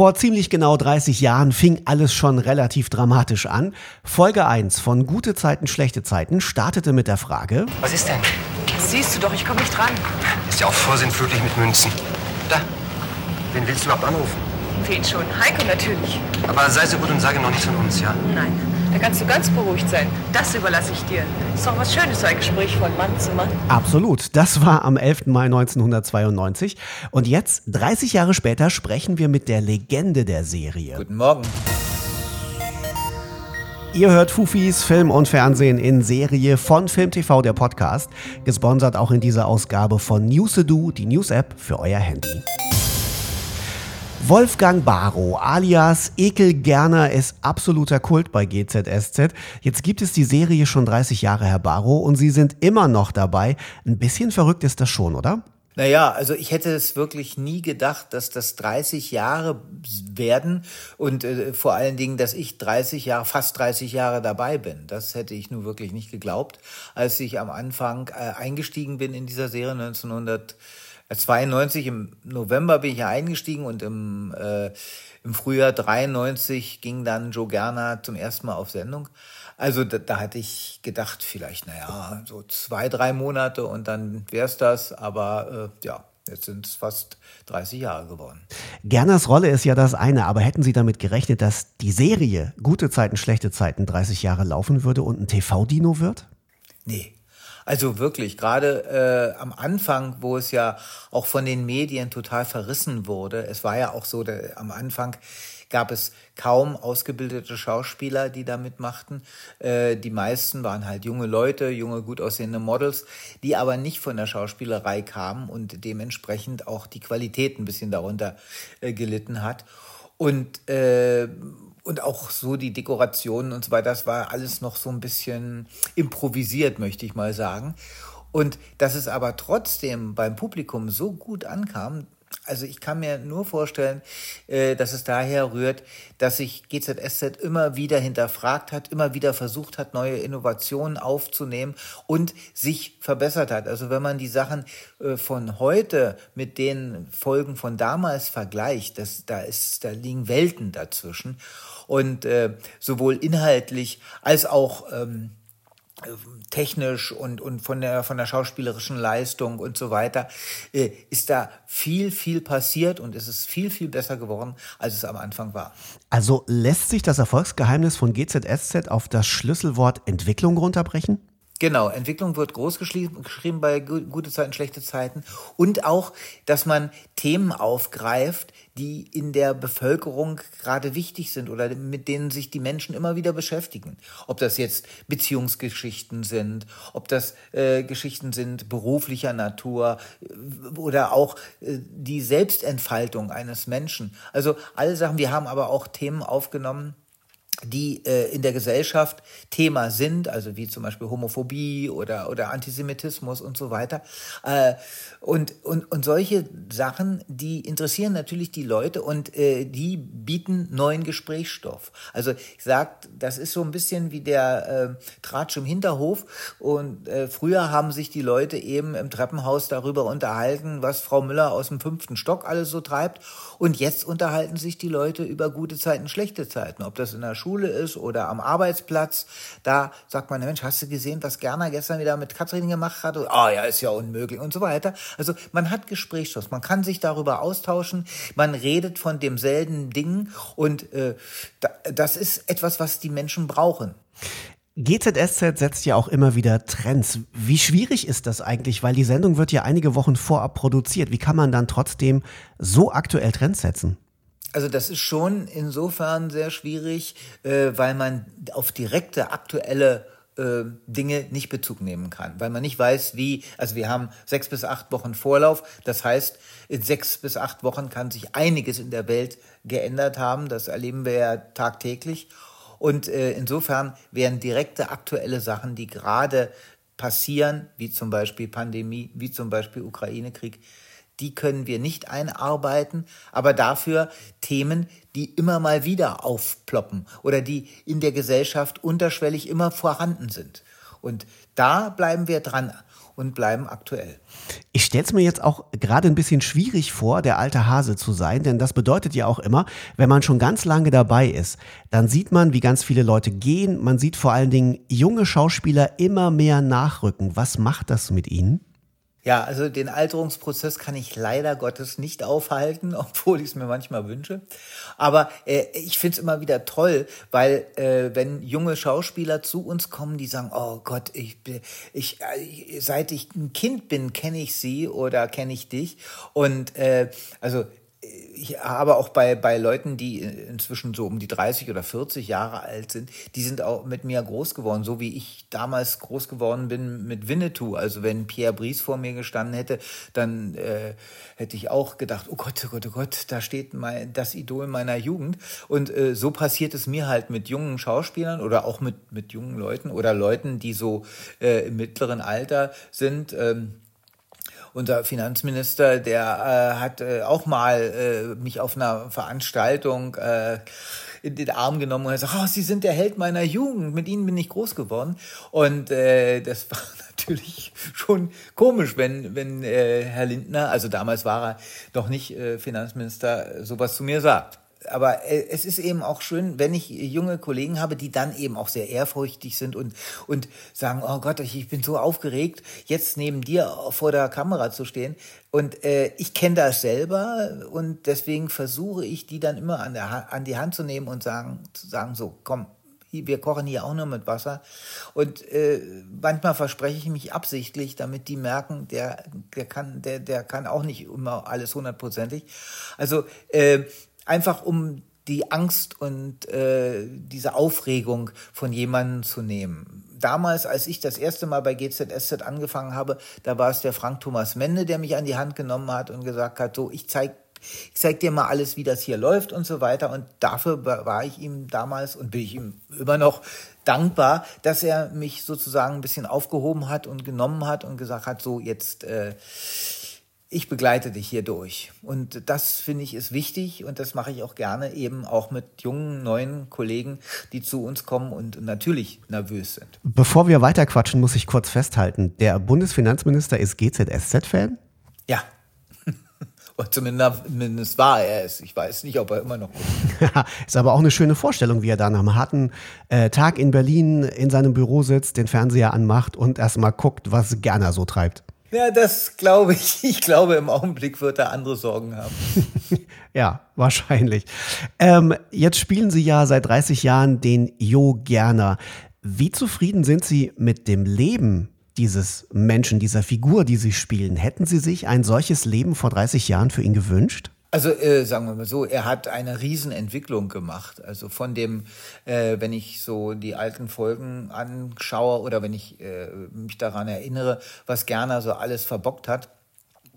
Vor ziemlich genau 30 Jahren fing alles schon relativ dramatisch an. Folge 1 von Gute Zeiten, schlechte Zeiten startete mit der Frage: Was ist denn? Das siehst du doch, ich komme nicht ran. Ist ja auch vorsinnflutlich mit Münzen. Da. Wen willst du überhaupt anrufen? Wen schon? Heiko natürlich. Aber sei so gut und sage noch nichts von uns, ja? Nein, da kannst du ganz beruhigt sein. Das überlasse ich dir. Ist doch was Schönes, so ein Gespräch von Mann zu Mann. Absolut. Das war am 11. Mai 1992. Und jetzt, 30 Jahre später, sprechen wir mit der Legende der Serie. Guten Morgen. Ihr hört Fufis Film und Fernsehen in Serie von Film TV, der Podcast. Gesponsert auch in dieser Ausgabe von Newsedu, die News-App für euer Handy. Wolfgang Barrow alias Ekel Gerner ist absoluter Kult bei GZSZ. Jetzt gibt es die Serie schon 30 Jahre, Herr Barrow, und Sie sind immer noch dabei. Ein bisschen verrückt ist das schon, oder? Naja, also ich hätte es wirklich nie gedacht, dass das 30 Jahre werden und äh, vor allen Dingen, dass ich 30 Jahre, fast 30 Jahre dabei bin. Das hätte ich nur wirklich nicht geglaubt, als ich am Anfang äh, eingestiegen bin in dieser Serie 1900. 92 im November bin ich ja eingestiegen und im, äh, im Frühjahr 93 ging dann Joe Gerner zum ersten Mal auf Sendung. Also da, da hatte ich gedacht, vielleicht, naja, so zwei, drei Monate und dann wär's das. Aber äh, ja, jetzt sind es fast 30 Jahre geworden. Gerners Rolle ist ja das eine, aber hätten Sie damit gerechnet, dass die Serie Gute Zeiten, schlechte Zeiten 30 Jahre laufen würde und ein TV-Dino wird? Nee, also wirklich, gerade äh, am Anfang, wo es ja auch von den Medien total verrissen wurde, es war ja auch so, der, am Anfang gab es kaum ausgebildete Schauspieler, die da mitmachten. Äh, die meisten waren halt junge Leute, junge, gut aussehende Models, die aber nicht von der Schauspielerei kamen und dementsprechend auch die Qualität ein bisschen darunter äh, gelitten hat. Und äh, und auch so die Dekorationen und so weiter, das war alles noch so ein bisschen improvisiert, möchte ich mal sagen. Und dass es aber trotzdem beim Publikum so gut ankam, also ich kann mir nur vorstellen, äh, dass es daher rührt, dass sich GZSZ immer wieder hinterfragt hat, immer wieder versucht hat, neue Innovationen aufzunehmen und sich verbessert hat. Also wenn man die Sachen äh, von heute mit den Folgen von damals vergleicht, das, da, ist, da liegen Welten dazwischen. Und äh, sowohl inhaltlich als auch ähm, technisch und, und von der, von der schauspielerischen Leistung und so weiter, äh, ist da viel, viel passiert und es ist viel, viel besser geworden, als es am Anfang war. Also lässt sich das Erfolgsgeheimnis von GZSZ auf das Schlüsselwort Entwicklung runterbrechen? Genau, Entwicklung wird groß geschrieben bei gute Zeiten, schlechte Zeiten. Und auch, dass man Themen aufgreift, die in der Bevölkerung gerade wichtig sind oder mit denen sich die Menschen immer wieder beschäftigen. Ob das jetzt Beziehungsgeschichten sind, ob das äh, Geschichten sind beruflicher Natur äh, oder auch äh, die Selbstentfaltung eines Menschen. Also alle Sachen. Wir haben aber auch Themen aufgenommen, die äh, in der Gesellschaft Thema sind, also wie zum Beispiel Homophobie oder, oder Antisemitismus und so weiter. Äh, und, und, und solche Sachen, die interessieren natürlich die Leute und äh, die bieten neuen Gesprächsstoff. Also ich sag, das ist so ein bisschen wie der äh, Tratsch im Hinterhof. Und äh, früher haben sich die Leute eben im Treppenhaus darüber unterhalten, was Frau Müller aus dem fünften Stock alles so treibt. Und jetzt unterhalten sich die Leute über gute Zeiten, schlechte Zeiten. Ob das in der Schule ist oder am Arbeitsplatz. Da sagt man, Mensch, hast du gesehen, was Gerner gestern wieder mit Katrin gemacht hat? Ah oh, ja, ist ja unmöglich und so weiter. Also man hat Gesprächsstoff, man kann sich darüber austauschen, man redet von demselben Ding und äh, das ist etwas, was die Menschen brauchen. GZSZ setzt ja auch immer wieder Trends. Wie schwierig ist das eigentlich? Weil die Sendung wird ja einige Wochen vorab produziert. Wie kann man dann trotzdem so aktuell Trends setzen? Also das ist schon insofern sehr schwierig, äh, weil man auf direkte aktuelle äh, Dinge nicht Bezug nehmen kann, weil man nicht weiß, wie, also wir haben sechs bis acht Wochen Vorlauf, das heißt, in sechs bis acht Wochen kann sich einiges in der Welt geändert haben, das erleben wir ja tagtäglich. Und äh, insofern wären direkte aktuelle Sachen, die gerade passieren, wie zum Beispiel Pandemie, wie zum Beispiel Ukraine-Krieg, die können wir nicht einarbeiten, aber dafür Themen, die immer mal wieder aufploppen oder die in der Gesellschaft unterschwellig immer vorhanden sind. Und da bleiben wir dran. und bleiben aktuell. Ich stelle es mir jetzt auch gerade ein bisschen schwierig vor, der alte Hase zu sein, denn das bedeutet ja auch immer, wenn man schon ganz lange dabei ist, dann sieht man, wie ganz viele Leute gehen. Man sieht vor allen Dingen junge Schauspieler immer mehr nachrücken. Was macht das mit ihnen? Ja, also den Alterungsprozess kann ich leider Gottes nicht aufhalten, obwohl ich es mir manchmal wünsche. Aber äh, ich finde es immer wieder toll, weil äh, wenn junge Schauspieler zu uns kommen, die sagen, oh Gott, ich, ich, äh, seit ich ein Kind bin, kenne ich sie oder kenne ich dich. Und äh, also ich habe auch bei, bei Leuten, die inzwischen so um die 30 oder 40 Jahre alt sind, die sind auch mit mir groß geworden, so wie ich damals groß geworden bin mit Winnetou. Also wenn Pierre Brice vor mir gestanden hätte, dann äh, hätte ich auch gedacht, oh Gott, oh Gott, oh Gott, da steht mein, das Idol meiner Jugend. Und äh, so passiert es mir halt mit jungen Schauspielern oder auch mit, mit jungen Leuten oder Leuten, die so äh, im mittleren Alter sind. Ähm, unser Finanzminister, der äh, hat äh, auch mal äh, mich auf einer Veranstaltung äh, in den Arm genommen und gesagt, oh, Sie sind der Held meiner Jugend, mit Ihnen bin ich groß geworden. Und äh, das war natürlich schon komisch, wenn, wenn äh, Herr Lindner, also damals war er noch nicht äh, Finanzminister, sowas zu mir sagt aber äh, es ist eben auch schön, wenn ich junge Kollegen habe, die dann eben auch sehr ehrfurchtig sind und, und sagen, oh Gott, ich bin so aufgeregt, jetzt neben dir vor der Kamera zu stehen. Und äh, ich kenne das selber und deswegen versuche ich, die dann immer an, der, an die Hand zu nehmen und sagen, zu sagen, so, komm, wir kochen hier auch nur mit Wasser. Und äh, manchmal verspreche ich mich absichtlich, damit die merken, der, der, kann, der, der kann auch nicht immer alles hundertprozentig. Also äh, einfach um die Angst und äh, diese Aufregung von jemandem zu nehmen. Damals, als ich das erste Mal bei GZSZ angefangen habe, da war es der Frank Thomas Mende, der mich an die Hand genommen hat und gesagt hat, so, ich zeig ich zeig dir mal alles, wie das hier läuft und so weiter. Und dafür war ich ihm damals und bin ich ihm immer noch dankbar, dass er mich sozusagen ein bisschen aufgehoben hat und genommen hat und gesagt hat, so jetzt äh, ich begleite dich hier durch. Und das finde ich ist wichtig und das mache ich auch gerne eben auch mit jungen, neuen Kollegen, die zu uns kommen und natürlich nervös sind. Bevor wir weiterquatschen, muss ich kurz festhalten, der Bundesfinanzminister ist GZSZ-Fan? Ja. Zumindest war er es. Ich weiß nicht, ob er immer noch guckt. ist aber auch eine schöne Vorstellung, wie er da nach einem harten äh, Tag in Berlin in seinem Büro sitzt, den Fernseher anmacht und erstmal guckt, was Gerner so treibt. Ja, das glaube ich. Ich glaube, im Augenblick wird er andere Sorgen haben. ja, wahrscheinlich. Ähm, jetzt spielen Sie ja seit 30 Jahren den Jo Gerner. Wie zufrieden sind Sie mit dem Leben dieses Menschen, dieser Figur, die Sie spielen? Hätten Sie sich ein solches Leben vor 30 Jahren für ihn gewünscht? Also äh, sagen wir mal so, er hat eine Riesenentwicklung gemacht. Also von dem, äh, wenn ich so die alten Folgen anschaue oder wenn ich äh, mich daran erinnere, was Gerner so alles verbockt hat,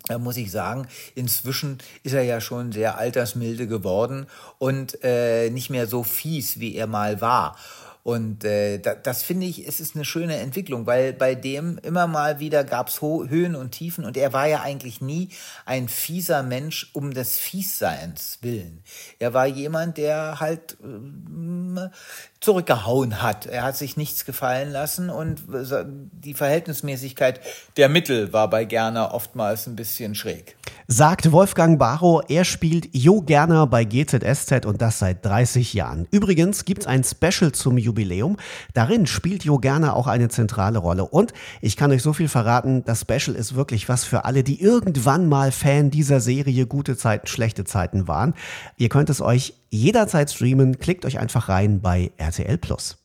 da muss ich sagen, inzwischen ist er ja schon sehr altersmilde geworden und äh, nicht mehr so fies, wie er mal war. Und äh, da, das finde ich, es ist eine schöne Entwicklung, weil bei dem immer mal wieder gab es Höhen und Tiefen und er war ja eigentlich nie ein fieser Mensch um des Fiesseins willen. Er war jemand, der halt äh, zurückgehauen hat. Er hat sich nichts gefallen lassen und die Verhältnismäßigkeit der Mittel war bei Gerner oftmals ein bisschen schräg. Sagt Wolfgang Barrow, er spielt Jo Gerner bei GZSZ und das seit 30 Jahren. Übrigens gibt es ein Special zum Jubiläum. Darin spielt Jo Gerner auch eine zentrale Rolle. Und ich kann euch so viel verraten, das Special ist wirklich was für alle, die irgendwann mal Fan dieser Serie Gute Zeiten, schlechte Zeiten waren. Ihr könnt es euch jederzeit streamen. Klickt euch einfach rein bei RTL Plus.